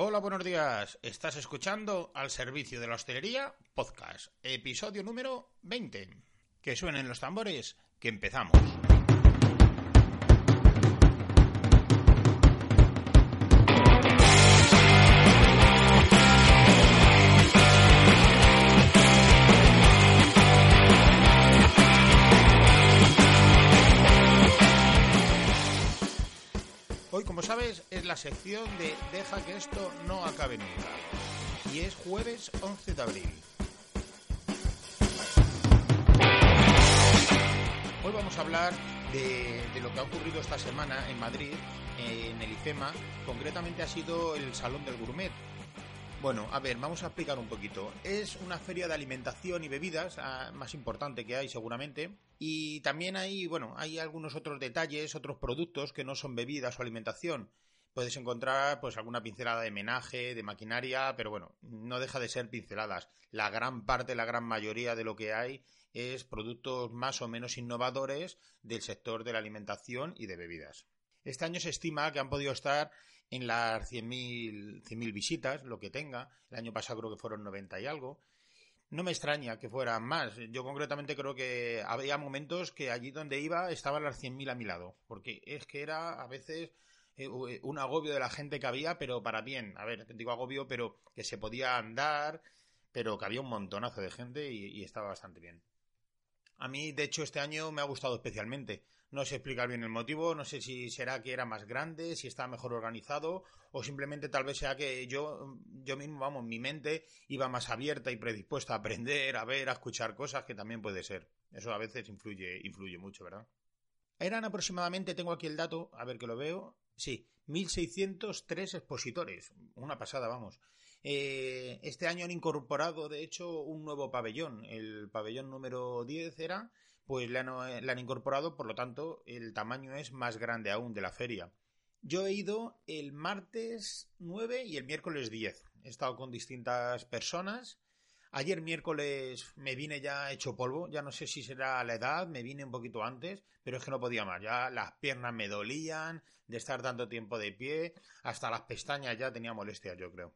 Hola, buenos días. Estás escuchando al servicio de la hostelería podcast, episodio número 20. Que suenen los tambores, que empezamos. La sección de Deja que esto no acabe nunca. Y es jueves 11 de abril. Hoy vamos a hablar de, lo que ha ocurrido esta semana en Madrid, en el IFEMA. Concretamente ha sido el Salón del Gourmet, bueno, a ver, vamos a explicar un poquito. Es una feria de alimentación y bebidas, ah, más importante que hay seguramente, y también hay, bueno, hay algunos otros detalles, otros productos que no son bebidas o alimentación. Puedes encontrar pues alguna pincelada de menaje, de maquinaria, pero bueno, no deja de ser pinceladas. La gran parte, la gran mayoría de lo que hay es productos más o menos innovadores del sector de la alimentación y de bebidas. Este año se estima que han podido estar en las 100.000 100 visitas, lo que tenga. El año pasado creo que fueron 90 y algo. No me extraña que fueran más. Yo concretamente creo que había momentos que allí donde iba estaban las 100.000 a mi lado. Porque es que era a veces un agobio de la gente que había, pero para bien. A ver, digo agobio, pero que se podía andar, pero que había un montonazo de gente y, estaba bastante bien. A mí, de hecho, este año me ha gustado especialmente. No sé explicar bien el motivo, no sé si será que era más grande, si está mejor organizado o simplemente tal vez sea que yo, yo mismo, vamos, mi mente iba más abierta y predispuesta a aprender, a ver, a escuchar cosas, que también puede ser. Eso a veces influye, influye mucho, ¿verdad? Eran aproximadamente, tengo aquí el dato, a ver que lo veo, sí, 1.603 expositores, una pasada, vamos. Eh, este año han incorporado, de hecho, un nuevo pabellón, el pabellón número 10 era, pues le han, le han, incorporado, por lo tanto, el tamaño es más grande aún de la feria. Yo he ido el martes 9 y el miércoles 10. He estado con distintas personas. Ayer miércoles me vine ya hecho polvo, ya no sé si será la edad, me vine un poquito antes, pero es que no podía más, ya las piernas me dolían de estar tanto tiempo de pie, hasta las pestañas ya tenía molestias, yo creo.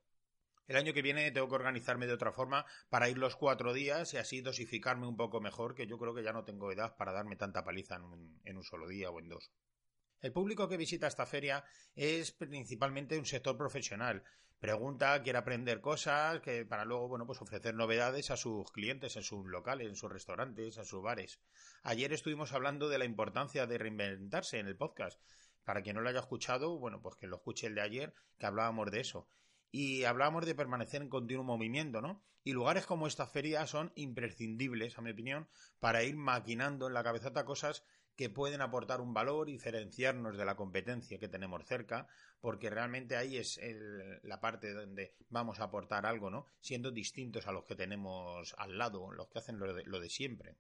El año que viene tengo que organizarme de otra forma para ir los cuatro días y así dosificarme un poco mejor, que yo creo que ya no tengo edad para darme tanta paliza en un, en un solo día o en dos. El público que visita esta feria es principalmente un sector profesional. Pregunta, quiere aprender cosas, que para luego, bueno, pues ofrecer novedades a sus clientes, en sus locales, en sus restaurantes, a sus bares. Ayer estuvimos hablando de la importancia de reinventarse en el podcast. Para quien no lo haya escuchado, bueno, pues que lo escuche el de ayer, que hablábamos de eso y hablábamos de permanecer en continuo movimiento, ¿no? Y lugares como esta feria son imprescindibles, a mi opinión, para ir maquinando en la cabezota cosas que pueden aportar un valor y diferenciarnos de la competencia que tenemos cerca, porque realmente ahí es el, la parte donde vamos a aportar algo, ¿no? Siendo distintos a los que tenemos al lado, los que hacen lo de, lo de siempre.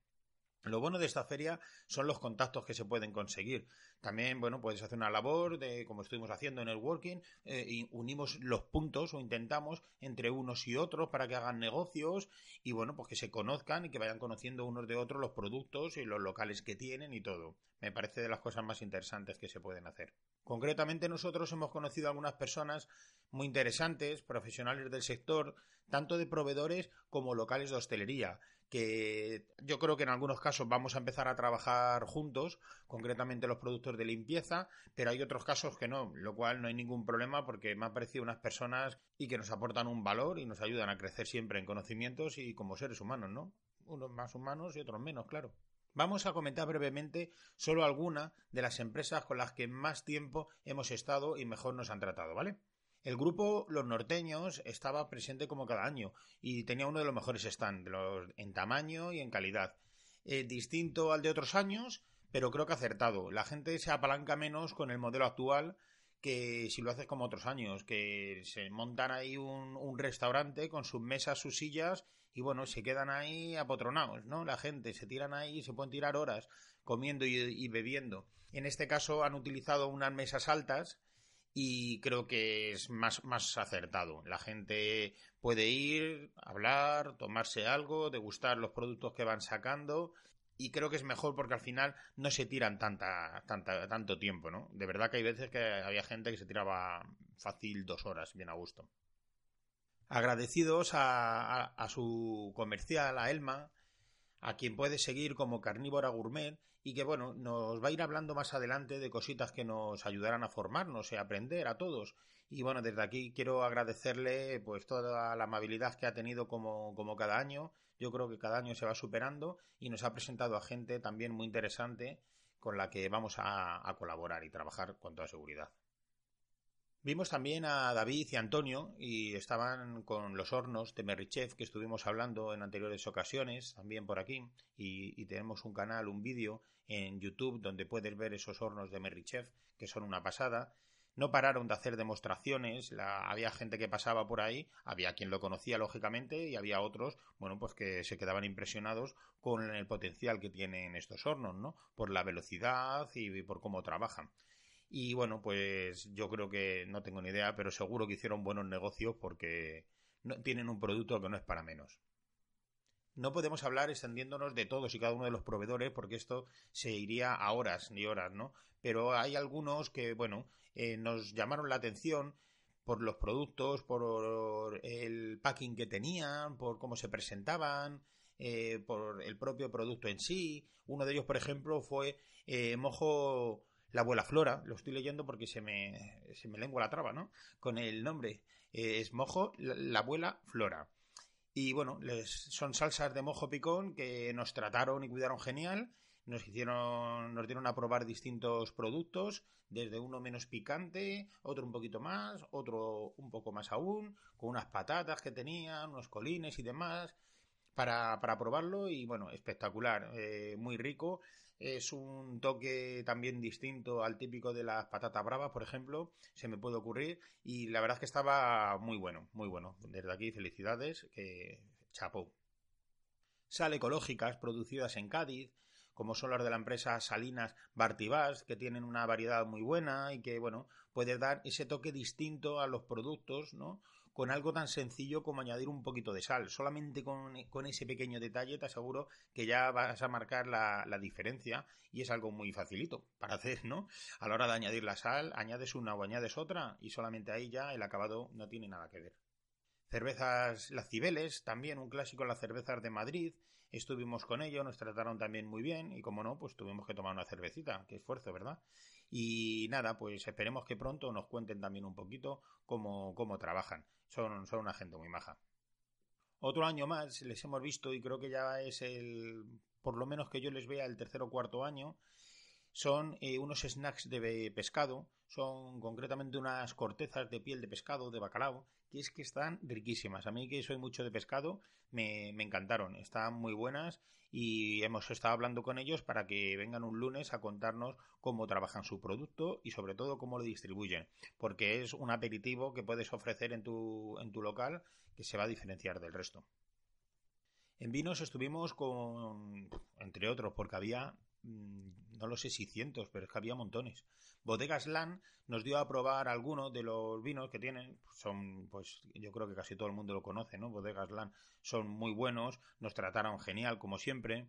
Lo bueno de esta feria son los contactos que se pueden conseguir. También, bueno, puedes hacer una labor de, como estuvimos haciendo en el working, eh, y unimos los puntos o intentamos entre unos y otros para que hagan negocios y, bueno, pues que se conozcan y que vayan conociendo unos de otros los productos y los locales que tienen y todo. Me parece de las cosas más interesantes que se pueden hacer. Concretamente nosotros hemos conocido a algunas personas muy interesantes, profesionales del sector, tanto de proveedores como locales de hostelería, que yo creo que en algunos casos vamos a empezar a trabajar juntos, concretamente los productos de limpieza, pero hay otros casos que no, lo cual no hay ningún problema porque me han parecido unas personas y que nos aportan un valor y nos ayudan a crecer siempre en conocimientos y como seres humanos, ¿no? Unos más humanos y otros menos, claro. Vamos a comentar brevemente solo algunas de las empresas con las que más tiempo hemos estado y mejor nos han tratado, ¿vale? El grupo Los Norteños estaba presente como cada año y tenía uno de los mejores stands en tamaño y en calidad. Eh, distinto al de otros años, pero creo que acertado. La gente se apalanca menos con el modelo actual que si lo haces como otros años, que se montan ahí un, restaurante con sus mesas, sus sillas y bueno, se quedan ahí apotronados, ¿no? La gente se tiran ahí, se pueden tirar horas comiendo y, y bebiendo. En este caso han utilizado unas mesas altas y creo que es más, más acertado. La gente puede ir, hablar, tomarse algo, degustar los productos que van sacando y creo que es mejor porque al final no se tiran tanta, tanta, tanto tiempo, ¿no? De verdad que hay veces que había gente que se tiraba fácil dos horas, bien a gusto. Agradecidos a, su comercial, a Elma, a quien puede seguir como Carnívora Gourmet y que bueno, nos va a ir hablando más adelante de cositas que nos ayudarán a formarnos y a aprender a todos. Y bueno, desde aquí quiero agradecerle pues toda la amabilidad que ha tenido como, como cada año. Yo creo que cada año se va superando y nos ha presentado a gente también muy interesante con la que vamos a, colaborar y trabajar con toda seguridad. Vimos también a David y Antonio y estaban con los hornos de Merrichef que estuvimos hablando en anteriores ocasiones, también por aquí, y, tenemos un canal, un vídeo en YouTube donde puedes ver esos hornos de Merrichef que son una pasada no pararon de hacer demostraciones, había gente que pasaba por ahí, había quien lo conocía lógicamente y había otros, bueno, pues que se quedaban impresionados con el potencial que tienen estos hornos, ¿no? Por la velocidad y por cómo trabajan. Y bueno, pues yo creo que no tengo ni idea, pero seguro que hicieron buenos negocios porque tienen un producto que no es para menos. No podemos hablar extendiéndonos de todos y cada uno de los proveedores porque esto se iría a horas ni horas, ¿no? Pero hay algunos que, bueno, eh, nos llamaron la atención por los productos, por el packing que tenían, por cómo se presentaban, eh, por el propio producto en sí. Uno de ellos, por ejemplo, fue eh, mojo la abuela Flora. Lo estoy leyendo porque se me, se me lengua la traba, ¿no? Con el nombre. es mojo la abuela Flora. Y bueno, les, son salsas de mojo picón que nos trataron y cuidaron genial. Nos hicieron, nos dieron a probar distintos productos, desde uno menos picante, otro un poquito más, otro un poco más aún, con unas patatas que tenían, unos colines y demás, para, para probarlo y bueno, espectacular, eh, muy rico. Es un toque también distinto al típico de las patatas bravas, por ejemplo, se me puede ocurrir. Y la verdad es que estaba muy bueno, muy bueno. Desde aquí, felicidades, que chapó. Sal ecológicas producidas en Cádiz, como son las de la empresa Salinas Bartibás, que tienen una variedad muy buena y que, bueno, puede dar ese toque distinto a los productos, ¿no? Con algo tan sencillo como añadir un poquito de sal. Solamente con, ese pequeño detalle te aseguro que ya vas a marcar la, diferencia y es algo muy facilito para hacer, ¿no? A la hora de añadir la sal, añades una o añades otra y solamente ahí ya el acabado no tiene nada que ver. Cervezas Las Cibeles, también un clásico las cervezas de Madrid. Estuvimos con ellos, nos trataron también muy bien y como no, pues tuvimos que tomar una cervecita. Qué esfuerzo, ¿verdad? Y nada, pues esperemos que pronto nos cuenten también un poquito cómo, cómo trabajan. Son, son una gente muy maja. Otro año más les hemos visto y creo que ya es el, por lo menos que yo les vea el tercer o cuarto año, son eh, unos snacks de pescado, son concretamente unas cortezas de piel de pescado, de bacalao, que es que están riquísimas. A mí que soy mucho de pescado, me, me encantaron, están muy buenas y hemos estado hablando con ellos para que vengan un lunes a contarnos cómo trabajan su producto y sobre todo cómo lo distribuyen, porque es un aperitivo que puedes ofrecer en tu, en tu local que se va a diferenciar del resto. En vinos estuvimos con, entre otros, porque había no lo sé si cientos, pero es que había montones. Bodegas Land nos dio a probar algunos de los vinos que tienen, son, pues yo creo que casi todo el mundo lo conoce, ¿no? Bodegas Land son muy buenos, nos trataron genial como siempre.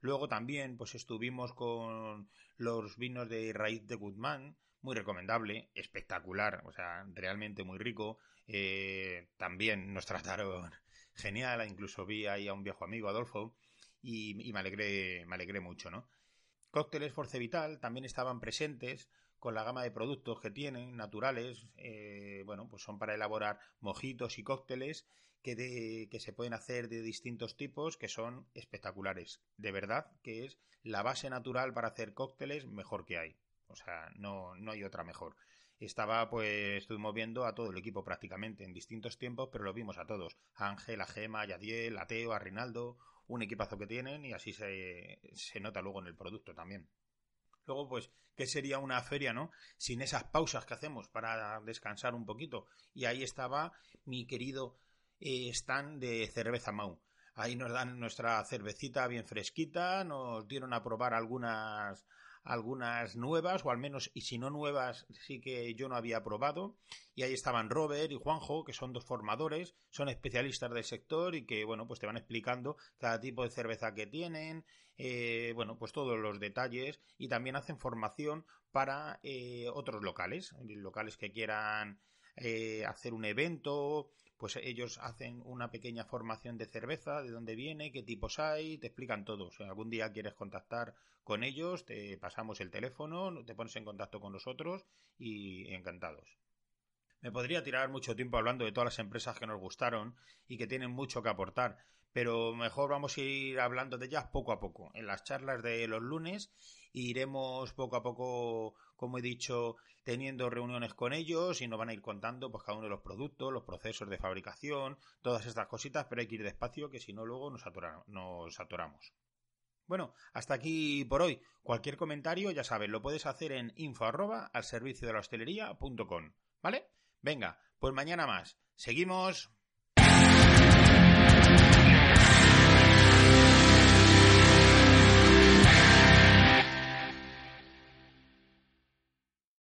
Luego también, pues estuvimos con los vinos de raíz de Guzmán, muy recomendable, espectacular, o sea, realmente muy rico. Eh, también nos trataron genial, incluso vi ahí a un viejo amigo, Adolfo, y, y me alegré, me alegré mucho, ¿no? Cócteles Forcevital también estaban presentes con la gama de productos que tienen, naturales, eh, bueno, pues son para elaborar mojitos y cócteles que, que se pueden hacer de distintos tipos que son espectaculares. De verdad que es la base natural para hacer cócteles mejor que hay. O sea, no, no hay otra mejor. Estaba, pues, estuvimos viendo a todo el equipo prácticamente en distintos tiempos, pero lo vimos a todos. A Ángel, a Gema, a Yadiel, a Teo, a Rinaldo, un equipazo que tienen y así se, se nota luego en el producto también. Luego, pues, ¿qué sería una feria, no? Sin esas pausas que hacemos para descansar un poquito. Y ahí estaba mi querido eh, stand de cerveza Mau. Ahí nos dan nuestra cervecita bien fresquita, nos dieron a probar algunas algunas nuevas, o al menos, y si no nuevas, sí que yo no había probado. Y ahí estaban Robert y Juanjo, que son dos formadores, son especialistas del sector y que, bueno, pues te van explicando cada tipo de cerveza que tienen, eh, bueno, pues todos los detalles y también hacen formación para eh, otros locales, locales que quieran eh, hacer un evento, pues ellos hacen una pequeña formación de cerveza, de dónde viene, qué tipos hay, te explican todo. Sea, algún día quieres contactar con ellos, te pasamos el teléfono, te pones en contacto con nosotros y encantados. Me podría tirar mucho tiempo hablando de todas las empresas que nos gustaron y que tienen mucho que aportar, pero mejor vamos a ir hablando de ellas poco a poco, en las charlas de los lunes iremos poco a poco, como he dicho, teniendo reuniones con ellos y nos van a ir contando pues cada uno de los productos, los procesos de fabricación, todas estas cositas, pero hay que ir despacio que si no luego nos, nos atoramos. Bueno, hasta aquí por hoy. Cualquier comentario, ya sabes, lo puedes hacer en info al servicio de la hostelería.com. ¿Vale? Venga, pues mañana más. Seguimos.